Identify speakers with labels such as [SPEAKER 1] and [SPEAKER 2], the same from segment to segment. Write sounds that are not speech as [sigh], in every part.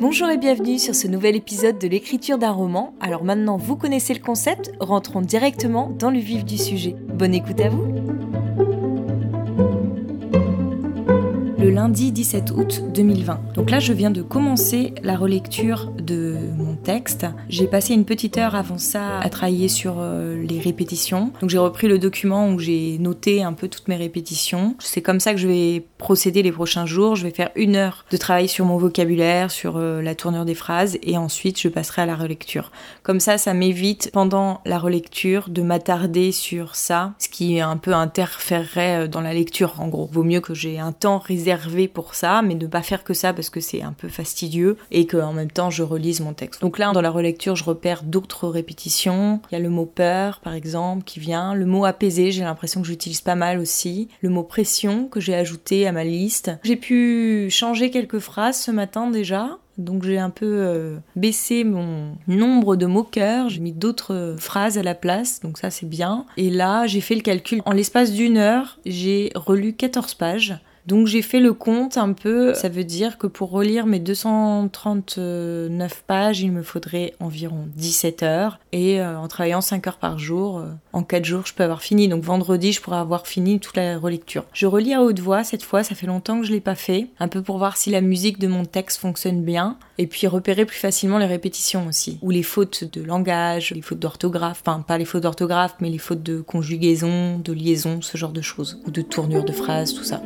[SPEAKER 1] Bonjour et bienvenue sur ce nouvel épisode de l'écriture d'un roman. Alors maintenant vous connaissez le concept, rentrons directement dans le vif du sujet. Bonne écoute à vous lundi 17 août 2020. Donc là, je viens de commencer la relecture de mon texte. J'ai passé une petite heure avant ça à travailler sur euh, les répétitions. Donc j'ai repris le document où j'ai noté un peu toutes mes répétitions. C'est comme ça que je vais procéder les prochains jours. Je vais faire une heure de travail sur mon vocabulaire, sur euh, la tournure des phrases et ensuite je passerai à la relecture. Comme ça, ça m'évite pendant la relecture de m'attarder sur ça, ce qui un peu interférerait euh, dans la lecture en gros. Vaut mieux que j'ai un temps réservé pour ça, mais ne pas faire que ça parce que c'est un peu fastidieux et qu'en même temps je relise mon texte. Donc là, dans la relecture, je repère d'autres répétitions. Il y a le mot peur, par exemple, qui vient. Le mot apaisé, j'ai l'impression que j'utilise pas mal aussi. Le mot pression que j'ai ajouté à ma liste. J'ai pu changer quelques phrases ce matin déjà. Donc j'ai un peu euh, baissé mon nombre de mots-cœurs, j'ai mis d'autres phrases à la place, donc ça c'est bien. Et là, j'ai fait le calcul. En l'espace d'une heure, j'ai relu 14 pages. Donc j'ai fait le compte un peu. Ça veut dire que pour relire mes 239 pages, il me faudrait environ 17 heures. Et euh, en travaillant 5 heures par jour, euh, en 4 jours, je peux avoir fini. Donc vendredi, je pourrais avoir fini toute la relecture. Je relis à haute voix cette fois, ça fait longtemps que je l'ai pas fait. Un peu pour voir si la musique de mon texte fonctionne bien. Et puis repérer plus facilement les répétitions aussi. Ou les fautes de langage, les fautes d'orthographe. Enfin, pas les fautes d'orthographe, mais les fautes de conjugaison, de liaison, ce genre de choses. Ou de tournure de phrases, tout ça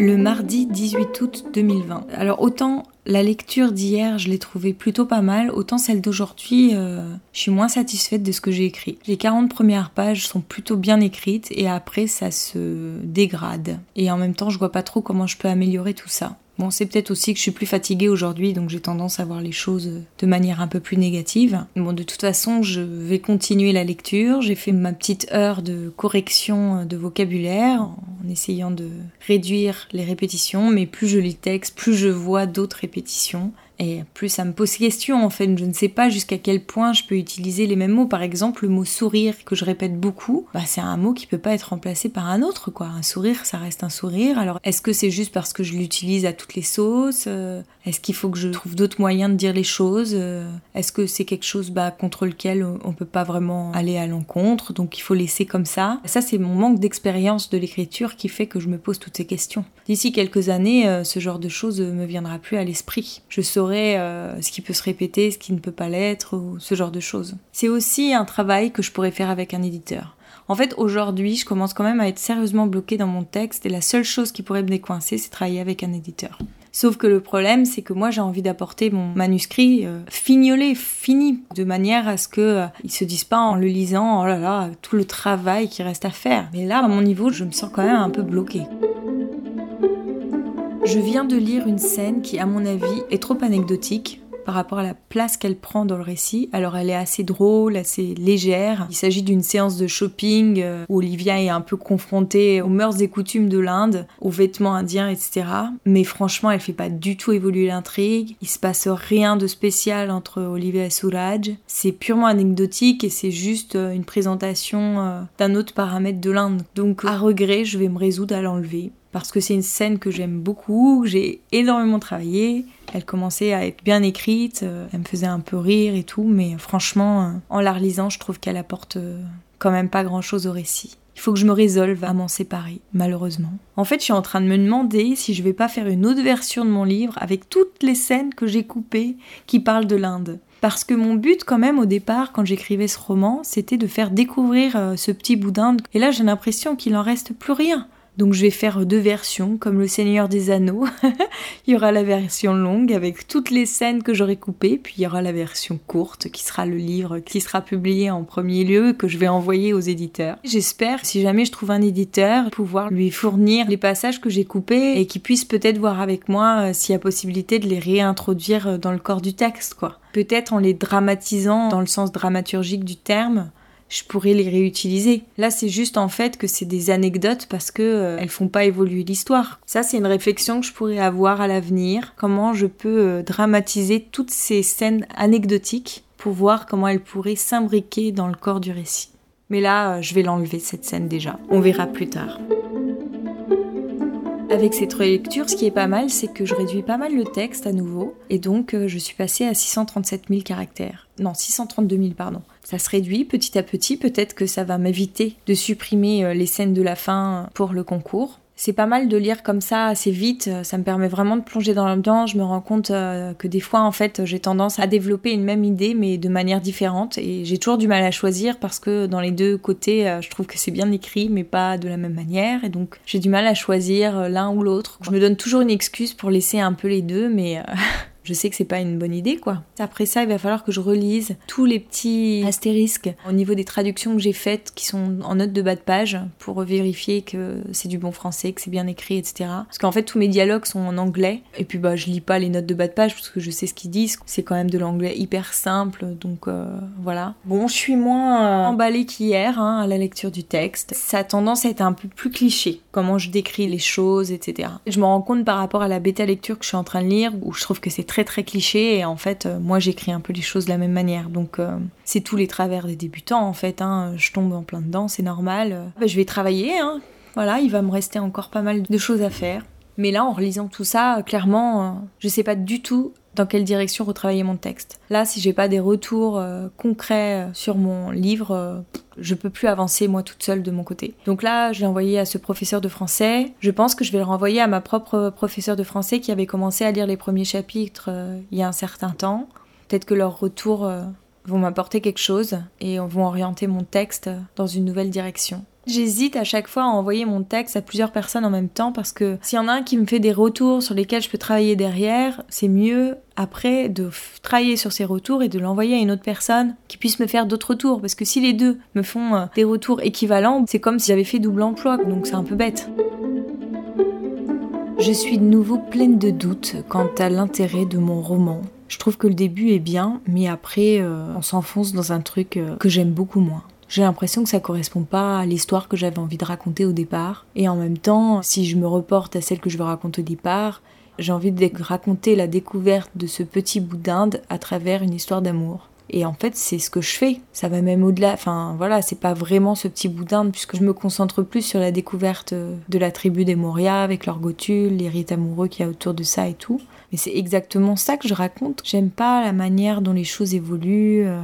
[SPEAKER 1] le mardi 18 août 2020. Alors autant la lecture d'hier, je l'ai trouvée plutôt pas mal, autant celle d'aujourd'hui, euh, je suis moins satisfaite de ce que j'ai écrit. Les 40 premières pages sont plutôt bien écrites et après ça se dégrade. Et en même temps, je vois pas trop comment je peux améliorer tout ça. Bon, c'est peut-être aussi que je suis plus fatiguée aujourd'hui, donc j'ai tendance à voir les choses de manière un peu plus négative. Bon, de toute façon, je vais continuer la lecture. J'ai fait ma petite heure de correction de vocabulaire en essayant de réduire les répétitions, mais plus je lis le texte, plus je vois d'autres répétitions. Et plus ça me pose question en fait, je ne sais pas jusqu'à quel point je peux utiliser les mêmes mots. Par exemple, le mot sourire que je répète beaucoup, bah, c'est un mot qui peut pas être remplacé par un autre quoi. Un sourire, ça reste un sourire. Alors est-ce que c'est juste parce que je l'utilise à toutes les sauces euh, Est-ce qu'il faut que je trouve d'autres moyens de dire les choses euh, Est-ce que c'est quelque chose bah, contre lequel on peut pas vraiment aller à l'encontre, donc il faut laisser comme ça Ça c'est mon manque d'expérience de l'écriture qui fait que je me pose toutes ces questions. D'ici quelques années, euh, ce genre de choses me viendra plus à l'esprit. Je saurai euh, ce qui peut se répéter, ce qui ne peut pas l'être, ou ce genre de choses. C'est aussi un travail que je pourrais faire avec un éditeur. En fait, aujourd'hui, je commence quand même à être sérieusement bloquée dans mon texte et la seule chose qui pourrait me décoincer, c'est travailler avec un éditeur. Sauf que le problème, c'est que moi, j'ai envie d'apporter mon manuscrit euh, fignolé, fini, de manière à ce que euh, se disent pas en le lisant, oh là là, tout le travail qui reste à faire. Mais là, à mon niveau, je me sens quand même un peu bloquée. Je viens de lire une scène qui, à mon avis, est trop anecdotique par rapport à la place qu'elle prend dans le récit. Alors elle est assez drôle, assez légère. Il s'agit d'une séance de shopping euh, où Olivia est un peu confrontée aux mœurs et coutumes de l'Inde, aux vêtements indiens, etc. Mais franchement, elle fait pas du tout évoluer l'intrigue. Il se passe rien de spécial entre Olivia et Suraj. C'est purement anecdotique et c'est juste euh, une présentation euh, d'un autre paramètre de l'Inde. Donc à regret, je vais me résoudre à l'enlever parce que c'est une scène que j'aime beaucoup, j'ai énormément travaillé. Elle commençait à être bien écrite, euh, elle me faisait un peu rire et tout, mais franchement, euh, en la relisant, je trouve qu'elle apporte euh, quand même pas grand chose au récit. Il faut que je me résolve à m'en séparer, malheureusement. En fait, je suis en train de me demander si je vais pas faire une autre version de mon livre avec toutes les scènes que j'ai coupées qui parlent de l'Inde. Parce que mon but, quand même, au départ, quand j'écrivais ce roman, c'était de faire découvrir ce petit bout d'Inde. Et là, j'ai l'impression qu'il en reste plus rien. Donc je vais faire deux versions, comme le Seigneur des Anneaux. [laughs] il y aura la version longue avec toutes les scènes que j'aurai coupées, puis il y aura la version courte qui sera le livre qui sera publié en premier lieu, que je vais envoyer aux éditeurs. J'espère, si jamais je trouve un éditeur, pouvoir lui fournir les passages que j'ai coupés et qu'il puisse peut-être voir avec moi euh, s'il y a possibilité de les réintroduire euh, dans le corps du texte, quoi. Peut-être en les dramatisant dans le sens dramaturgique du terme, je pourrais les réutiliser. Là, c'est juste en fait que c'est des anecdotes parce que euh, elles font pas évoluer l'histoire. Ça, c'est une réflexion que je pourrais avoir à l'avenir. Comment je peux euh, dramatiser toutes ces scènes anecdotiques pour voir comment elles pourraient s'imbriquer dans le corps du récit. Mais là, euh, je vais l'enlever cette scène déjà. On verra plus tard. Avec cette relecture, ce qui est pas mal, c'est que je réduis pas mal le texte à nouveau, et donc euh, je suis passée à 637 000 caractères. Non, 632 000, pardon. Ça se réduit petit à petit, peut-être que ça va m'éviter de supprimer euh, les scènes de la fin pour le concours c'est pas mal de lire comme ça assez vite. Ça me permet vraiment de plonger dans l'ambiance. Je me rends compte euh, que des fois, en fait, j'ai tendance à développer une même idée, mais de manière différente. Et j'ai toujours du mal à choisir parce que dans les deux côtés, euh, je trouve que c'est bien écrit, mais pas de la même manière. Et donc, j'ai du mal à choisir euh, l'un ou l'autre. Je me donne toujours une excuse pour laisser un peu les deux, mais [laughs] je sais que c'est pas une bonne idée quoi. Après ça, il va falloir que je relise tous les petits astérisques au niveau des traductions que j'ai faites qui sont en note de bas de page pour vérifier que c'est du bon français, que c'est bien écrit, etc. Parce qu'en fait, tous mes dialogues sont en anglais et puis bah je lis pas les notes de bas de page parce que je sais ce qu'ils disent. C'est quand même de l'anglais hyper simple, donc euh, voilà. Bon, je suis moins euh, emballée qu'hier hein, à la lecture du texte. Ça a tendance à être un peu plus cliché, comment je décris les choses, etc. je me rends compte par rapport à la bêta lecture que je suis en train de lire où je trouve que c'est très très cliché et en fait euh, moi j'écris un peu les choses de la même manière donc euh, c'est tous les travers des débutants en fait hein. je tombe en plein dedans c'est normal bah, je vais travailler hein. voilà il va me rester encore pas mal de choses à faire mais là en relisant tout ça clairement euh, je sais pas du tout dans quelle direction retravailler mon texte. Là, si j'ai pas des retours euh, concrets euh, sur mon livre, euh, je peux plus avancer moi toute seule de mon côté. Donc là, je l'ai envoyé à ce professeur de français. Je pense que je vais le renvoyer à ma propre professeure de français qui avait commencé à lire les premiers chapitres il y a un certain temps. Peut-être que leurs retours vont m'apporter quelque chose et vont orienter mon texte dans une nouvelle direction. J'hésite à chaque fois à envoyer mon texte à plusieurs personnes en même temps parce que s'il y en a un qui me fait des retours sur lesquels je peux travailler derrière, c'est mieux après de travailler sur ces retours et de l'envoyer à une autre personne qui puisse me faire d'autres retours. Parce que si les deux me font euh, des retours équivalents, c'est comme si j'avais fait double emploi, donc c'est un peu bête. Je suis de nouveau pleine de doutes quant à l'intérêt de mon roman. Je trouve que le début est bien, mais après euh, on s'enfonce dans un truc euh, que j'aime beaucoup moins j'ai l'impression que ça correspond pas à l'histoire que j'avais envie de raconter au départ. Et en même temps, si je me reporte à celle que je veux raconter au départ, j'ai envie de raconter la découverte de ce petit bout d'Inde à travers une histoire d'amour. Et en fait, c'est ce que je fais. Ça va même au-delà. Enfin, voilà, c'est pas vraiment ce petit bout d'Inde, puisque je me concentre plus sur la découverte de la tribu des Moria avec leur gotule, les rites amoureux qu'il y a autour de ça et tout. Mais c'est exactement ça que je raconte. J'aime pas la manière dont les choses évoluent. Euh,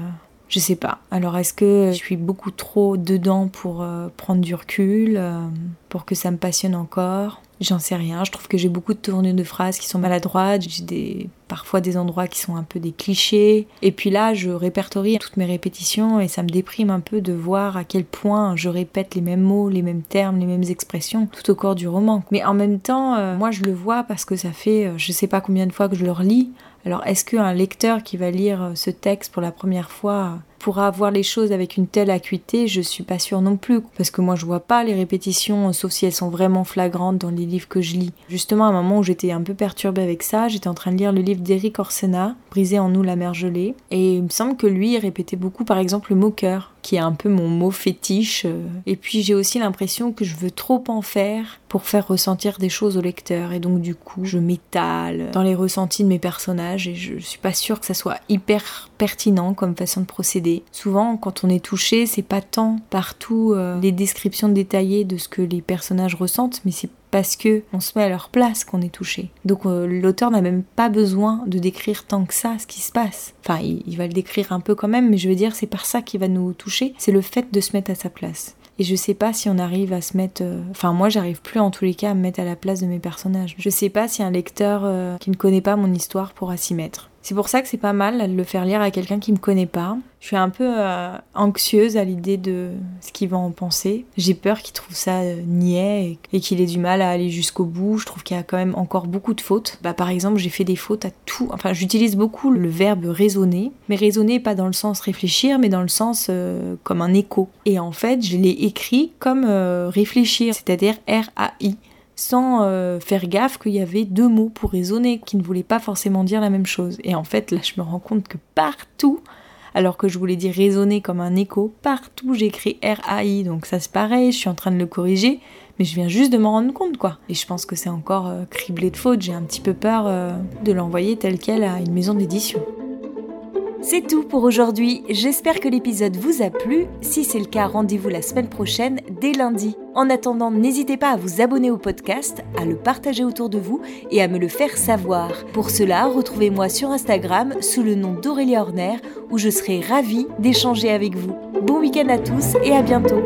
[SPEAKER 1] je sais pas. Alors est-ce que je suis beaucoup trop dedans pour euh, prendre du recul, euh, pour que ça me passionne encore? J'en sais rien. Je trouve que j'ai beaucoup de tournures de phrases qui sont maladroites. J'ai des, parfois des endroits qui sont un peu des clichés. Et puis là, je répertorie toutes mes répétitions et ça me déprime un peu de voir à quel point je répète les mêmes mots, les mêmes termes, les mêmes expressions tout au corps du roman. Mais en même temps, euh, moi je le vois parce que ça fait je sais pas combien de fois que je le relis. Alors est-ce qu'un lecteur qui va lire euh, ce texte pour la première fois pourra voir les choses avec une telle acuité? Je suis pas sûre non plus, parce que moi je vois pas les répétitions, sauf si elles sont vraiment flagrantes dans les livres que je lis. Justement, à un moment où j'étais un peu perturbée avec ça, j'étais en train de lire le livre d'Éric Orsena, Briser en nous la mer gelée, et il me semble que lui répétait beaucoup par exemple le mot cœur qui est un peu mon mot fétiche. Euh. Et puis j'ai aussi l'impression que je veux trop en faire pour faire ressentir des choses au lecteur. Et donc du coup, je m'étale dans les ressentis de mes personnages et je suis pas sûre que ça soit hyper pertinent comme façon de procéder. Souvent, quand on est touché, c'est pas tant partout euh, les descriptions détaillées de ce que les personnages ressentent, mais c'est parce que on se met à leur place qu'on est touché. Donc euh, l'auteur n'a même pas besoin de décrire tant que ça ce qui se passe. Enfin, il, va le décrire un peu quand même, mais je veux dire, c'est par ça qu'il va nous toucher, c'est le fait de se mettre à sa place. Et je sais pas si on arrive à se mettre. Euh, enfin, moi, j'arrive plus en tous les cas à me mettre à la place de mes personnages. Je sais pas si un lecteur euh, qui ne connaît pas mon histoire pourra s'y mettre. C'est pour ça que c'est pas mal de le faire lire à quelqu'un qui me connaît pas. Je suis un peu euh, anxieuse à l'idée de ce qu'il va en penser. J'ai peur qu'il trouve ça euh, niais et, qu'il ait du mal à aller jusqu'au bout. Je trouve qu'il y a quand même encore beaucoup de fautes. Bah, par exemple, j'ai fait des fautes à tout. Enfin, j'utilise beaucoup le verbe raisonner, mais raisonner pas dans le sens réfléchir, mais dans le sens euh, comme un écho. Et en fait, je l'ai écrit comme réfléchir, c'est-à-dire R-A-I sans euh, faire gaffe qu'il y avait deux mots pour raisonner, qui ne voulaient pas forcément dire la même chose. Et en fait, là, je me rends compte que partout, alors que je voulais dire raisonner comme un écho, partout j'écris R-A-I, donc ça c'est pareil, je suis en train de le corriger, mais je viens juste de m'en rendre compte, quoi. Et je pense que c'est encore euh, criblé de fautes, j'ai un petit peu peur euh, de l'envoyer tel quel à une maison d'édition. C'est tout pour aujourd'hui, j'espère que l'épisode vous a plu. Si c'est le cas, rendez-vous la semaine prochaine, dès lundi. En attendant, n'hésitez pas à vous abonner au podcast, à le partager autour de vous et à me le faire savoir. Pour cela, retrouvez-moi sur Instagram sous le nom d'Aurélie Horner où je serai ravie d'échanger avec vous. Bon week-end à tous et à bientôt